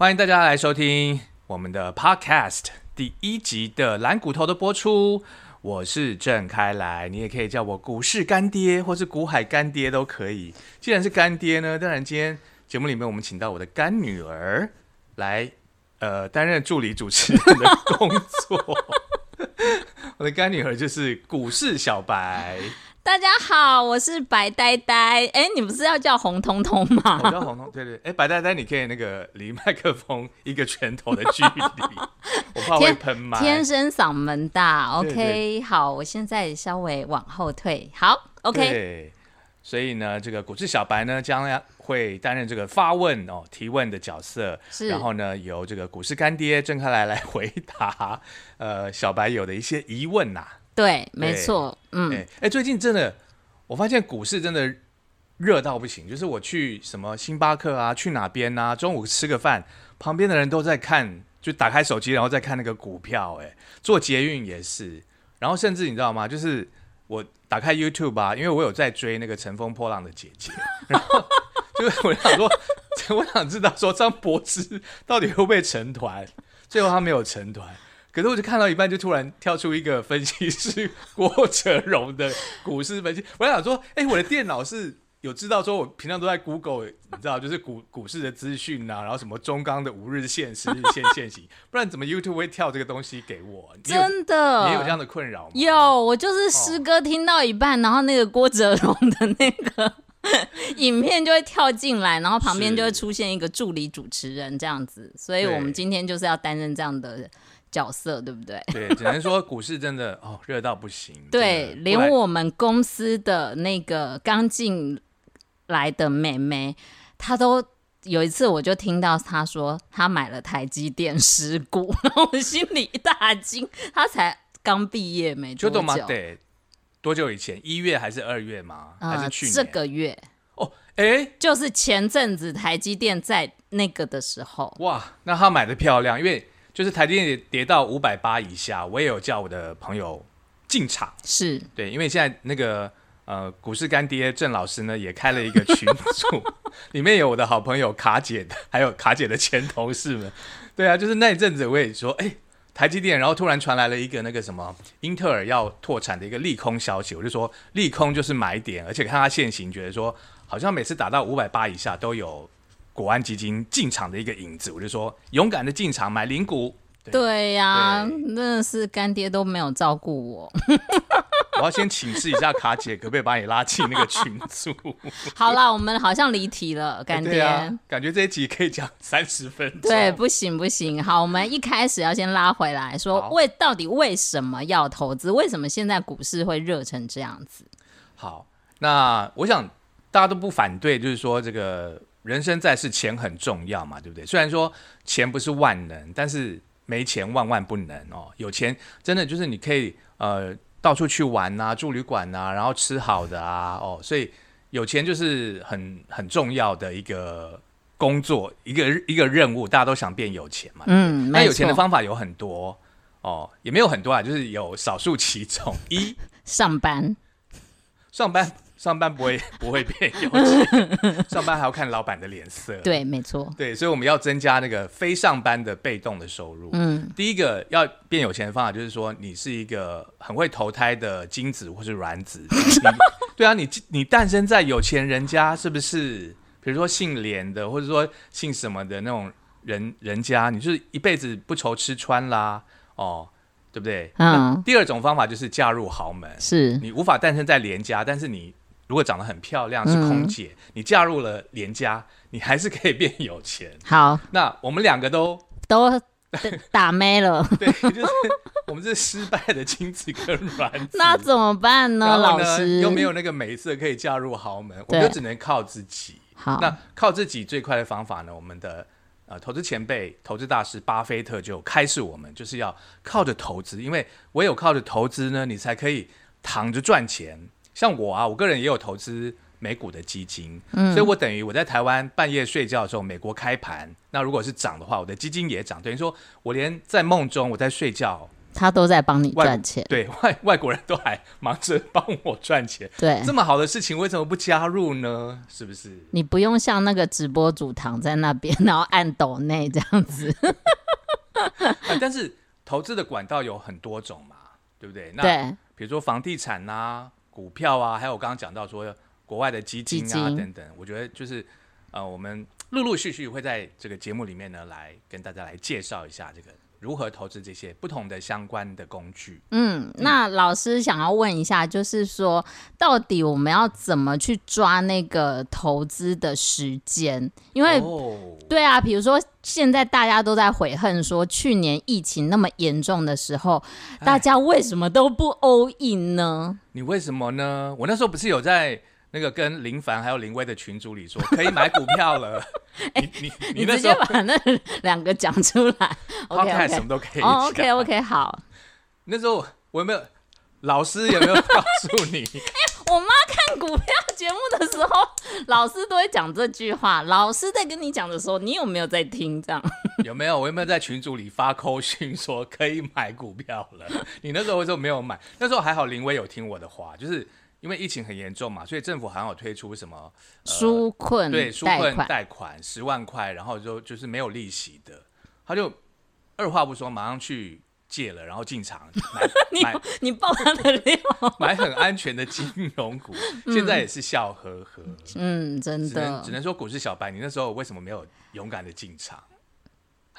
欢迎大家来收听我们的 Podcast 第一集的蓝骨头的播出。我是郑开来，你也可以叫我股市干爹，或是股海干爹都可以。既然是干爹呢，当然今天节目里面我们请到我的干女儿来，呃，担任助理主持人的工作。我的干女儿就是股市小白。大家好，我是白呆呆。哎，你不是要叫红彤彤吗？我叫红彤，对对。哎，白呆呆，你可以那个离麦克风一个拳头的距离，我怕 会喷麦。天生嗓门大，OK。好，我现在稍微往后退。好，OK。所以呢，这个股市小白呢，将会担任这个发问哦、提问的角色。是。然后呢，由这个股市干爹郑开来来回答呃小白有的一些疑问呐。对，没错，嗯，哎，最近真的，我发现股市真的热到不行。就是我去什么星巴克啊，去哪边啊，中午吃个饭，旁边的人都在看，就打开手机，然后再看那个股票。哎，做捷运也是，然后甚至你知道吗？就是我打开 YouTube 啊，因为我有在追那个乘风破浪的姐姐，然后 就是我想说，我想知道说张柏芝到底会不会成团，最后他没有成团。可是我就看到一半，就突然跳出一个分析师郭哲荣的股市分析。我想说，哎，我的电脑是有知道说，我平常都在 Google，你知道，就是股股市的资讯啊，然后什么中钢的五日线、十日线线型，不然怎么 YouTube 会跳这个东西给我？真的，你有这样的困扰吗？有，我就是诗歌听到一半，然后那个郭哲荣的那个 影片就会跳进来，然后旁边就会出现一个助理主持人这样子。所以我们今天就是要担任这样的。角色对不对？对，只能说股市真的哦热到不行。对，连我们公司的那个刚进来的妹妹，她都有一次我就听到她说她买了台积电十股，然后我心里一大惊。她才刚毕业没多久，多久以前？一月还是二月吗？还是去年？这个月？哦，哎，就是前阵子台积电在那个的时候。哇，那她买的漂亮，因为。就是台积电跌到五百八以下，我也有叫我的朋友进场，是对，因为现在那个呃股市干爹郑老师呢也开了一个群组，里面有我的好朋友卡姐的，还有卡姐的前同事们，对啊，就是那一阵子我也说，哎，台积电，然后突然传来了一个那个什么英特尔要拓产的一个利空消息，我就说利空就是买点，而且看它现行，觉得说好像每次打到五百八以下都有。国安基金进场的一个影子，我就说勇敢的进场买零股。对呀，真的是干爹都没有照顾我。我要先请示一下卡姐，可不可以把你拉进那个群组？好了，我们好像离题了，干爹。感觉这一集可以讲三十分钟。对，不行不行。好，我们一开始要先拉回来说，为到底为什么要投资？为什么现在股市会热成这样子？好，那我想大家都不反对，就是说这个。人生在世，钱很重要嘛，对不对？虽然说钱不是万能，但是没钱万万不能哦。有钱真的就是你可以呃到处去玩呐，住旅馆呐，然后吃好的啊哦。所以有钱就是很很重要的一个工作，一个一个任务，大家都想变有钱嘛。嗯，那有钱的方法有很多哦，也没有很多啊，就是有少数其中 一上班，上班。上班不会 不会变有钱，上班还要看老板的脸色。对，没错。对，所以我们要增加那个非上班的被动的收入。嗯，第一个要变有钱的方法就是说，你是一个很会投胎的精子或是卵子。对啊，你你诞生在有钱人家，是不是？比如说姓连的，或者说姓什么的那种人人家，你就是一辈子不愁吃穿啦，哦。对不对？嗯。第二种方法就是嫁入豪门，是你无法诞生在连家，但是你。如果长得很漂亮是空姐，你嫁入了连家，你还是可以变有钱。好，那我们两个都都打没了。对，就是我们是失败的精子跟卵子。那怎么办呢？老师又没有那个美色可以嫁入豪门，我们就只能靠自己。好，那靠自己最快的方法呢？我们的呃投资前辈、投资大师巴菲特就开示我们，就是要靠着投资，因为唯有靠着投资呢，你才可以躺着赚钱。像我啊，我个人也有投资美股的基金，所以我等于我在台湾半夜睡觉的时候，美国开盘，那如果是涨的话，我的基金也涨，等于说我连在梦中我在睡觉，他都在帮你外赚钱。对外外国人都还忙着帮我赚钱，对这，么好的事情为什么不加入呢？是不是？你不用像那个直播主躺在那边，然后按抖内这样子。啊但是投资的管道有很多种嘛，对不对？那对，比如说房地产啊、股票啊，还有我刚刚讲到说国外的基金啊等等，我觉得就是呃，我们陆陆续续会在这个节目里面呢，来跟大家来介绍一下这个如何投资这些不同的相关的工具。嗯，那老师想要问一下，就是说，到底我们要怎么去抓那个投资的时间？因为哦，对啊，比如说现在大家都在悔恨说，去年疫情那么严重的时候，哎大家为什么都不 all in 呢？你为什么呢？我那时候不是有在那个跟林凡还有林威的群组里说可以买股票了。你你你那时候接把那两个讲出来。OK podcast 什 OK 么都可以。OK OK 好，那时候我有没有老师有没有告诉你？我妈看股票节目的时候，老师都会讲这句话。老师在跟你讲的时候，你有没有在听？这样有没有？我有没有在群组里发扣讯说可以买股票了？你那时候为什么没有买？那时候还好林威有听我的话，就是因为疫情很严重嘛，所以政府好像有推出什么纾困呃对纾，困贷款十万块，然后就就是没有利息的，他就二话不说马上去借了，然后进场买 买你爆他的料，买很安全的金融股，现在也是笑呵呵。嗯，真只能的只能说股市小白，你那时候为什么没有勇敢的进场？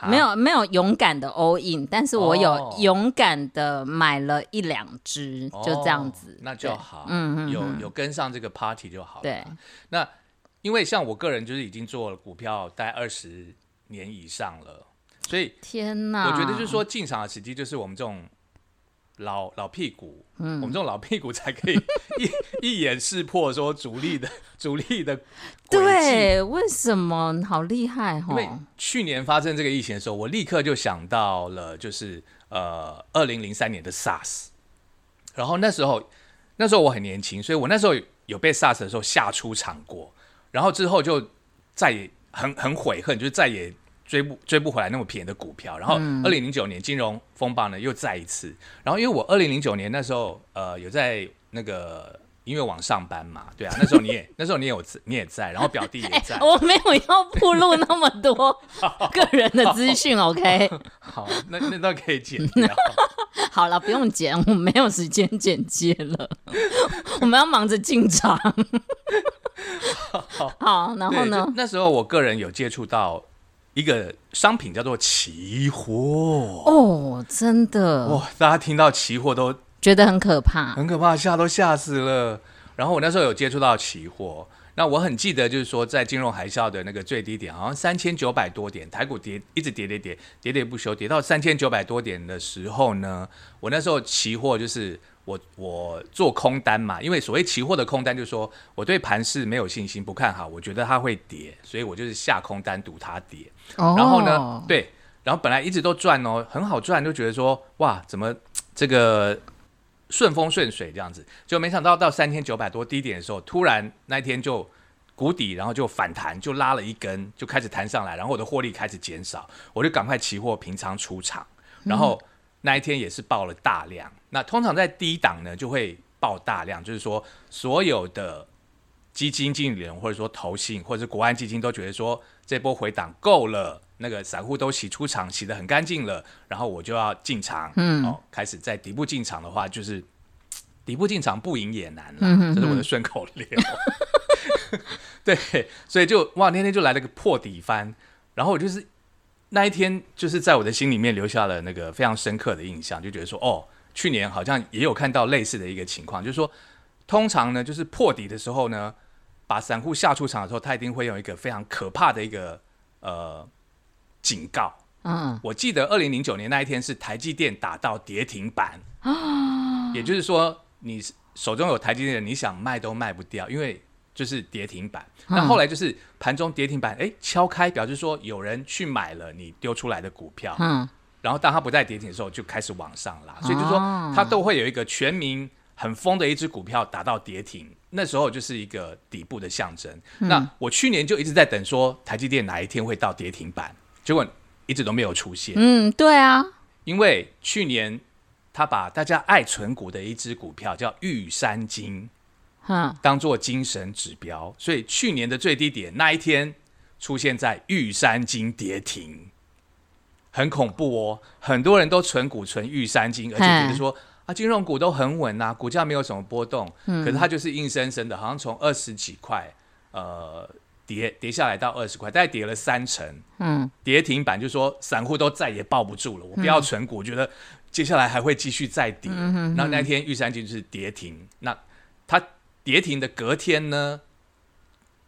啊没有没有勇敢的 all in，但是我有哦。勇敢的买了一两只，就这样子。哦，那就好，嗯嗯有嗯有跟上这个 party 就好了。对，那因为像我个人就是已经做了股票大概二十年以上了，所以天哪！我觉得就是说进场的时机就是我们这种老老屁股，嗯，我们这种老屁股才可以 一一眼识破说主力的主力的。对，为什么好厉害因为哈？去年发生这个疫情的时候，我立刻就想到了，就是呃，二零零三年的 SARS。然后那时候，那时候我很年轻，所以我那时候有被 SARS 的时候吓出场过。然后之后就再也很很悔恨，就是再也追不追不回来那么便宜的股票。然后二零零九年金融风暴呢又再一次。然后因为我二零零九年那时候呃有在那个音乐网上班嘛，对啊，那时候你也 那时候你也有你也在，然后表弟也在。我没有要铺露那么多 个人的资讯，OK？好，那那段可以剪掉。好了，不用剪，我没有时间剪接了，我们要忙着进场。好，然后，呢？那时候我个人有接触到一个商品叫做期货。哦，真的哇，大家听到期货都觉得很可怕。很可怕，吓都吓死了。然后我那时候有接触到期货，那我很记得就是说，在金融海啸的那个最低点，好像三千九百多点，台股跌一直跌跌跌跌跌不休，跌到三千九百多点的时候呢，我那时候期货就是我我做空单嘛，因为所谓期货的空单就是说我对盘势没有信心，不看好，我觉得它会跌，所以我就是下空单赌它跌。哦然后呢，对，然后本来一直都赚哦，很好赚，就觉得说哇，怎么这个顺风顺水这样子，就没想到到三千九百多低点的时候，突然那一天就谷底，然后就反弹，就拉了一根，就开始弹上来，然后我的获利开始减少，我就赶快期货平仓出场，然后那一天也是爆了大量。那通常在低档呢就会爆大量，就是说所有的基金经理人或者说投信或者是国安基金都觉得说这波回档够了，那个散户都洗出场，洗得很干净了，然后我就要进场，嗯，哦，开始在底部进场的话，就是底部进场不赢也难了，这是我的顺口溜。对，所以就哇，天天就来了个破底翻，然后我就是那一天就是在我的心里面留下了那个非常深刻的印象，就觉得说哦，去年好像也有看到类似的一个情况，就是说通常呢，就是破底的时候呢，把散户下出场的时候，他一定会用一个非常可怕的一个呃警告。嗯，我记得二零零九年那一天是台积电打到跌停板，也就是说你手中有台积电的，你想卖都卖不掉，因为就是跌停板。那后来就是盘中跌停板，哎，敲开，表示说有人去买了你丢出来的股票，嗯，然后当它不再跌停的时候，就开始往上拉，所以就说它都会有一个全民很疯的一只股票打到跌停，那时候就是一个底部的象征。那我去年就一直在等说台积电哪一天会到跌停板，结果一直都没有出现，嗯，对啊，因为去年他把大家爱存股的一只股票叫玉山金哼，当做精神指标，所以去年的最低点那一天出现在玉山金跌停，很恐怖哦。很多人都存股存玉山金，而且觉得说啊，金融股都很稳呐、股价没有什么波动，可是它就是硬生生的，好像从二十几块呃跌跌下来到二十块，大概跌了三成。嗯，跌停板就说散户都再也抱不住了，我不要存股，觉得接下来还会继续再跌。嗯那那天玉山金就是跌停，那它跌停的隔天呢，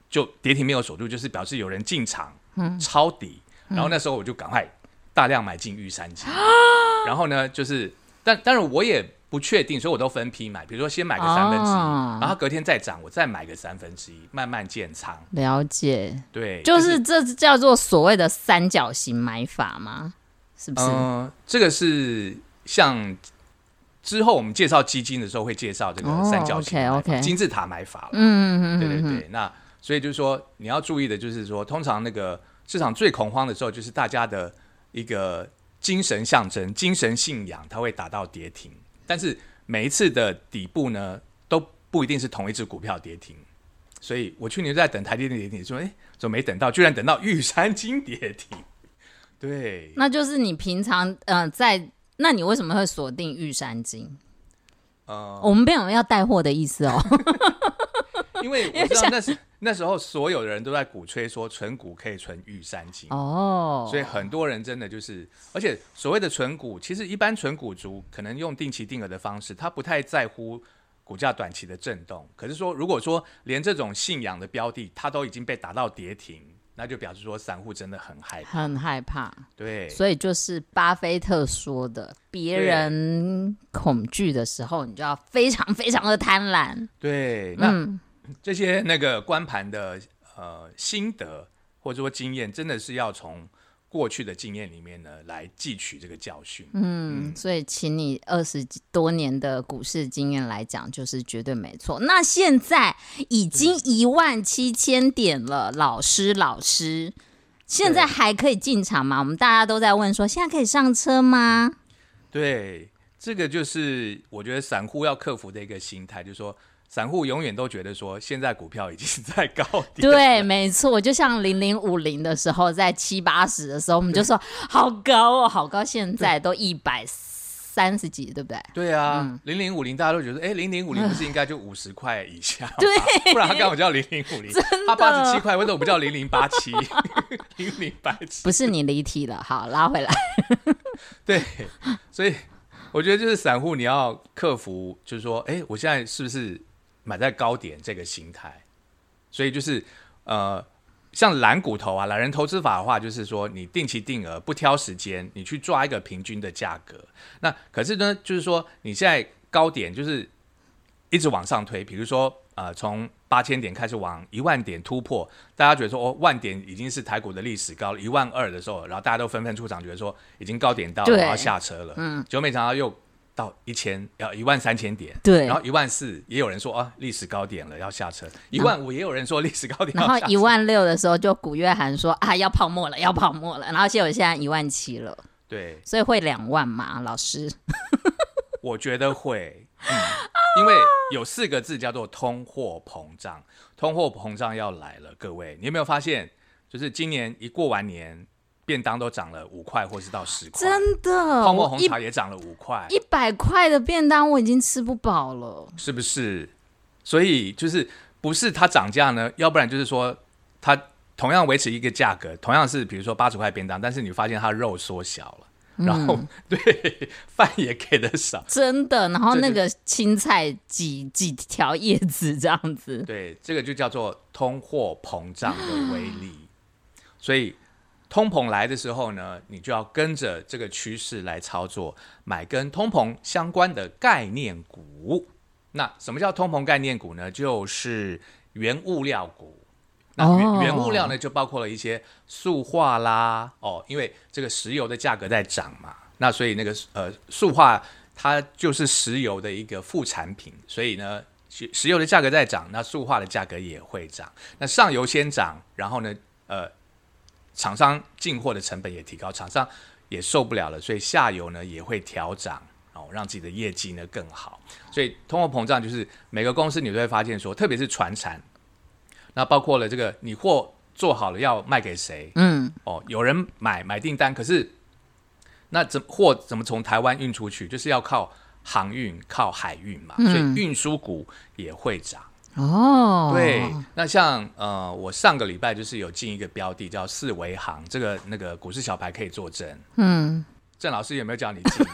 就跌停没有锁住，就是表示有人进场嗯。抄底，然后那时候我就赶快大量买进玉山金，然后呢就是，但但是我也不确定，所以我都分批买，比如说先买个三分之一，哦然后隔天再涨，我再买个三分之一，慢慢建仓。了解，对，就是这叫做所谓的三角形买法吗？是不是？嗯、这个是像之后我们介绍基金的时候会介绍这个哦三角形金字塔买法了。嗯嗯对对对，那所以就是说你要注意的就是说，通常那个市场最恐慌的时候，就是大家的一个精神象征、精神信仰，它会打到跌停。但是每一次的底部呢，都不一定是同一只股票跌停。所以我去年就在等台积电跌停，说哎，怎么没等到？居然等到玉山金跌停。对，那就是你平常呃在，那你为什么会锁定玉山金？呃，我们没有要带货的意思哦。因为我知道那时那时候所有的人都在鼓吹说存股可以存玉山金，哦，所以很多人真的就是，而且所谓的存股，其实一般存股族可能用定期定额的方式，他不太在乎股价短期的震动。可是说，如果说连这种信仰的标的，它都已经被打到跌停，那就表示说散户真的很害怕。很害怕，对，所以就是巴菲特说的，别人恐惧的时候，你就要非常非常的贪婪。对，那、嗯，这些那个观盘的呃心得或者说经验，真的是要从过去的经验里面呢来汲取这个教训。嗯，所以请你二十多年的股市经验来讲，就是绝对没错。那现在已经一万七千点了，老师，老师，现在还可以进场吗？我们大家都在问说，现在可以上车吗？对，这个就是我觉得散户要克服的一个心态，就是说散户永远都觉得说现在股票已经在高点，对，没错，就像零零五零的时候，在七八十的时候，我们就说好高哦，好高，现在都一百三十几，对不对？对啊，零零五零大家都觉得，哎，零零五零不是应该就五十块以下吗？对，不然他干嘛叫零零五零，他八十七块，为什么不叫零零八七、零零八七？不是你离题了，好，拉回来。对，所以我觉得就是散户你要克服，就是说，哎，我现在是不是买在高点这个心态？所以就是呃，像蓝骨头啊，懒人投资法的话，就是说你定期定额，不挑时间，你去抓一个平均的价格。那可是呢，就是说你现在高点就是一直往上推，比如说呃，从八千点开始往一万点突破，大家觉得说哦，万点已经是台股的历史高了，一万二的时候，然后大家都纷纷出场，觉得说已经高点到然后下车了。嗯，结果没想到又到一千，要一万三千点，对。然后一万四也有人说啊，历史高点了，要下车；一万五也有人说历史高点要下车。然后一万六的时候，就古月涵说啊，要泡沫了，要泡沫了。然后结果现在一万七了，对，所以会两万嘛，老师？我觉得会，嗯，因为有四个字叫做通货膨胀，通货膨胀要来了，各位，你有没有发现，就是今年一过完年，便当都涨了五块，或是到十块，真的，泡沫红茶也涨了五块，一百块的便当我已经吃不饱了。是不是？所以就是不是它涨价呢？要不然就是说它同样维持一个价格，同样是比如说八十块便当，但是你发现它肉缩小了。然后、嗯对饭也给的少，真的，然后那个青菜几几条叶子这样子，对，这个就叫做通货膨胀的威力。所以通膨来的时候呢，你就要跟着这个趋势来操作，买跟通膨相关的概念股。那什么叫通膨概念股呢？就是原物料股。那原、哦原物料呢，就包括了一些塑化啦，哦，因为这个石油的价格在涨嘛，那所以那个呃塑化它就是石油的一个副产品，所以呢，石石油的价格在涨，那塑化的价格也会涨。那上游先涨，然后呢，呃，厂商进货的成本也提高，厂商也受不了了，所以下游呢也会调涨。哦，让自己的业绩呢更好。所以通货膨胀就是每个公司你都会发现说，特别是船产，那包括了这个你货做好了要卖给谁？嗯，哦，有人买买订单，可是那怎货怎么从台湾运出去？就是要靠航运、靠海运嘛，所以运输股也会涨。哦，对，那像呃，我上个礼拜就是有进一个标的叫四维行，这个那个股市小白可以作证。嗯，郑老师有没有叫你进？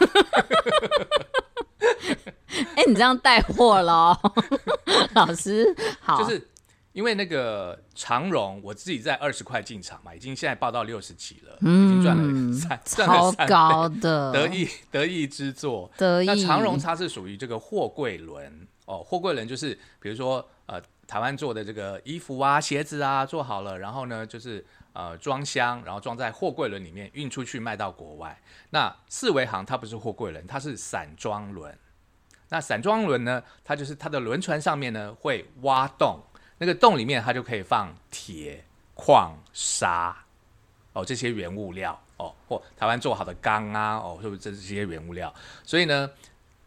哎、你这样带货喽，老师好，就是因为那个长荣，我自己在二十块进场嘛，已经现在报到六十几了，嗯。已经赚了三赚了三超高的。得意得意之作。得意，那长荣它是属于这个货柜轮哦，货柜轮就是比如说呃台湾做的这个衣服啊、鞋子啊做好了，然后呢就是呃装箱，然后装在货柜轮里面运出去卖到国外。那四维行它不是货柜轮，它是散装轮。那散装轮呢，它就是它的轮船上面呢会挖洞，那个洞里面它就可以放铁、矿、砂哦这些原物料哦，或台湾做好的钢啊哦，是不是这些原物料？所以呢，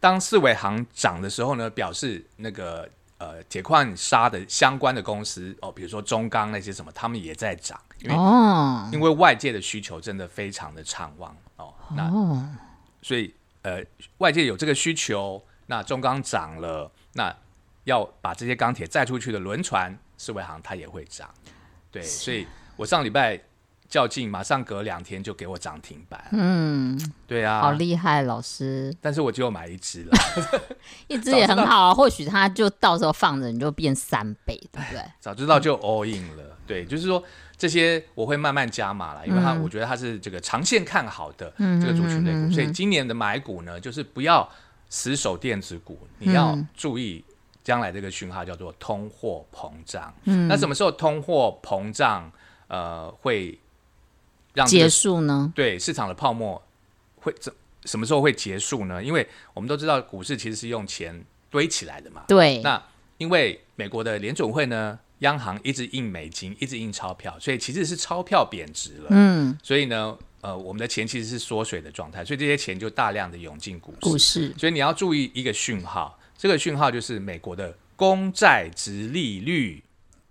当四维行涨的时候呢，表示那个呃铁矿砂的相关的公司哦，比如说中钢那些什么，他们也在涨，因为、哦。因为外界的需求真的非常的畅旺哦，那哦，所以呃外界有这个需求，那中钢涨了，那要把这些钢铁载出去的轮船，四维行它也会涨，对，所以我上礼拜较劲，马上隔两天就给我涨停板，嗯，对啊，好厉害，老师，但是我只有买一只了。一只也很好啊，或许它就到时候放着你就变三倍，对不对？早知道就 all in 了。对，就是说这些我会慢慢加码了，因为它、我觉得它是这个长线看好的这个族群类股，所以今年的买股呢，就是不要死守电子股，你要注意将来这个讯号叫做通货膨胀。嗯，那什么时候通货膨胀呃会让这个结束呢？对市场的泡沫会怎什么时候会结束呢？因为我们都知道股市其实是用钱堆起来的嘛。对，那因为美国的联总会呢，央行一直印美金，一直印钞票，所以其实是钞票贬值了。嗯，所以呢，呃，我们的钱其实是缩水的状态，所以这些钱就大量的涌进股市。股市所以你要注意一个讯号，这个讯号就是美国的公债值利率。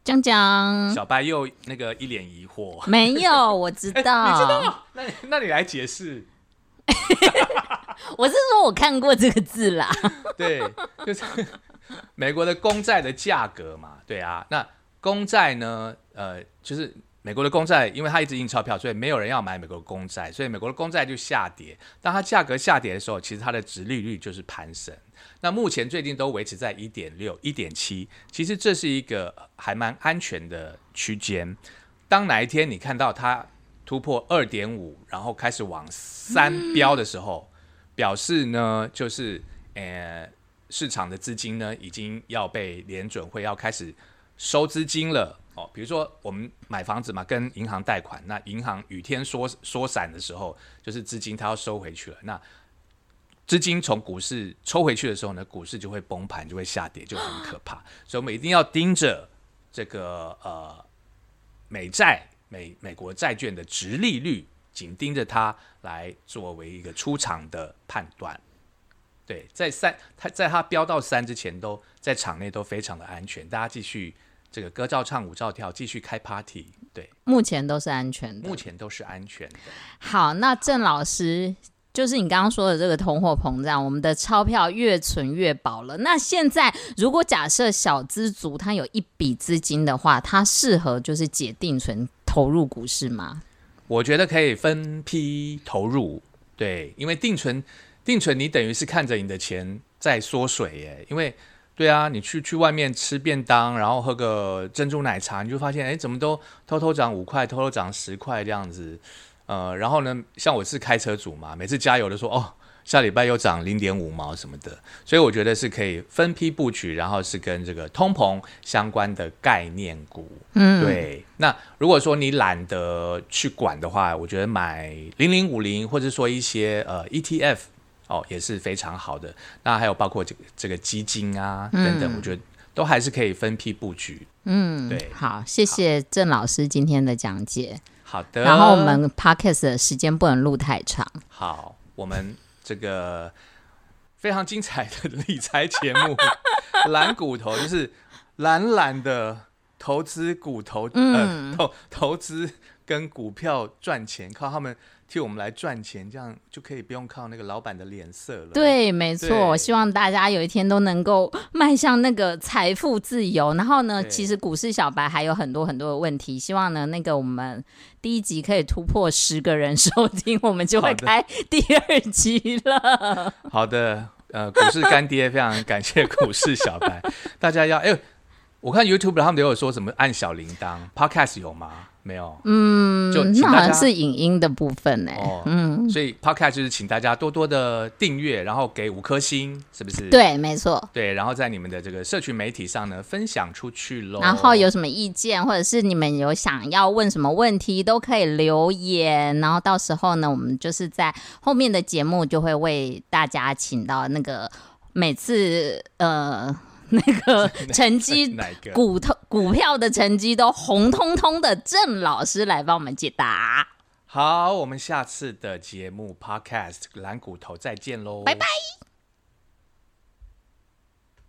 讲讲小白又那个一脸疑惑，没有，我知道，你知道？那你那你来解释。我是说我看过这个字啦。对，就是美国的公债的价格嘛，对啊，那公债呢，呃，就是美国的公债，因为它一直印钞票，所以没有人要买美国的公债，所以美国的公债就下跌。当它价格下跌的时候，其实它的值利率就是攀升。那目前最近都维持在一点六、一点七，其实这是一个还蛮安全的区间。当哪一天你看到它突破二点五，然后开始往三飙的时候，表示呢，就是呃市场的资金呢已经要被联准会要开始收资金了哦。比如说我们买房子嘛，跟银行贷款，那银行雨天缩缩散的时候，就是资金它要收回去了。那资金从股市抽回去的时候呢，股市就会崩盘，就会下跌，就很可怕。所以我们一定要盯着这个呃美债美美国债券的值利率，紧盯着它来作为一个出场的判断。对，在三它在它飙到三之前都，在场内都非常的安全，大家继续这个歌照唱舞照跳，继续开 party。对，目前都是安全的目。前都是安全的。好，那郑老师，就是你刚刚说的这个通货膨胀，我们的钞票越存越薄了。那现在如果假设小资族他有一笔资金的话，他适合就是解定存投入股市吗？我觉得可以分批投入，对，因为定存定存你等于是看着你的钱在缩水耶，因为对啊，你去去外面吃便当，然后喝个珍珠奶茶，你就发现哎，怎么都偷偷涨五块，偷偷涨十块这样子，呃，然后呢，像我是开车主嘛，每次加油都说哦。下礼拜又涨零点五毛什么的，所以我觉得是可以分批布局，然后是跟这个通膨相关的概念股。嗯，对，那如果说你懒得去管的话，我觉得买零零五零或者说一些呃 ETF 哦也是非常好的。那还有包括这个这个基金啊等等，我觉得都还是可以分批布局。嗯，对好，谢谢郑老师今天的讲解。好的，然后我们 podcast 的时间不能录太长。好，我们这个非常精彩的理财节目《蓝骨头》，就是懒懒的投资骨头，呃，投投资跟股票赚钱，靠他们替我们来赚钱，这样就可以不用靠那个老板的脸色了。对，没对错，希望大家有一天都能够迈向那个财富自由。然后呢，其实股市小白还有很多很多的问题，希望呢，那个我们第一集可以突破十个人收听，我们就会开第二集了。好的，呃，股市干爹，非常感谢股市小白，大家要哎、我看 YouTube 他们都有说什么按小铃铛，Podcast 有吗？没有，嗯，就那好像是影音的部分呢、哦，嗯，所以 Podcast 就是请大家多多的订阅，然后给五颗星，是不是？对，没错。对，然后在你们的这个社群媒体上呢分享出去喽。然后有什么意见，或者是你们有想要问什么问题，都可以留言。然后到时候呢，我们就是在后面的节目就会为大家请到那个每次呃那个 成绩？股头股票的成绩都红彤彤的郑老师来帮我们解答。好，我们下次的节目 Podcast 蓝骨头再见喽，拜拜。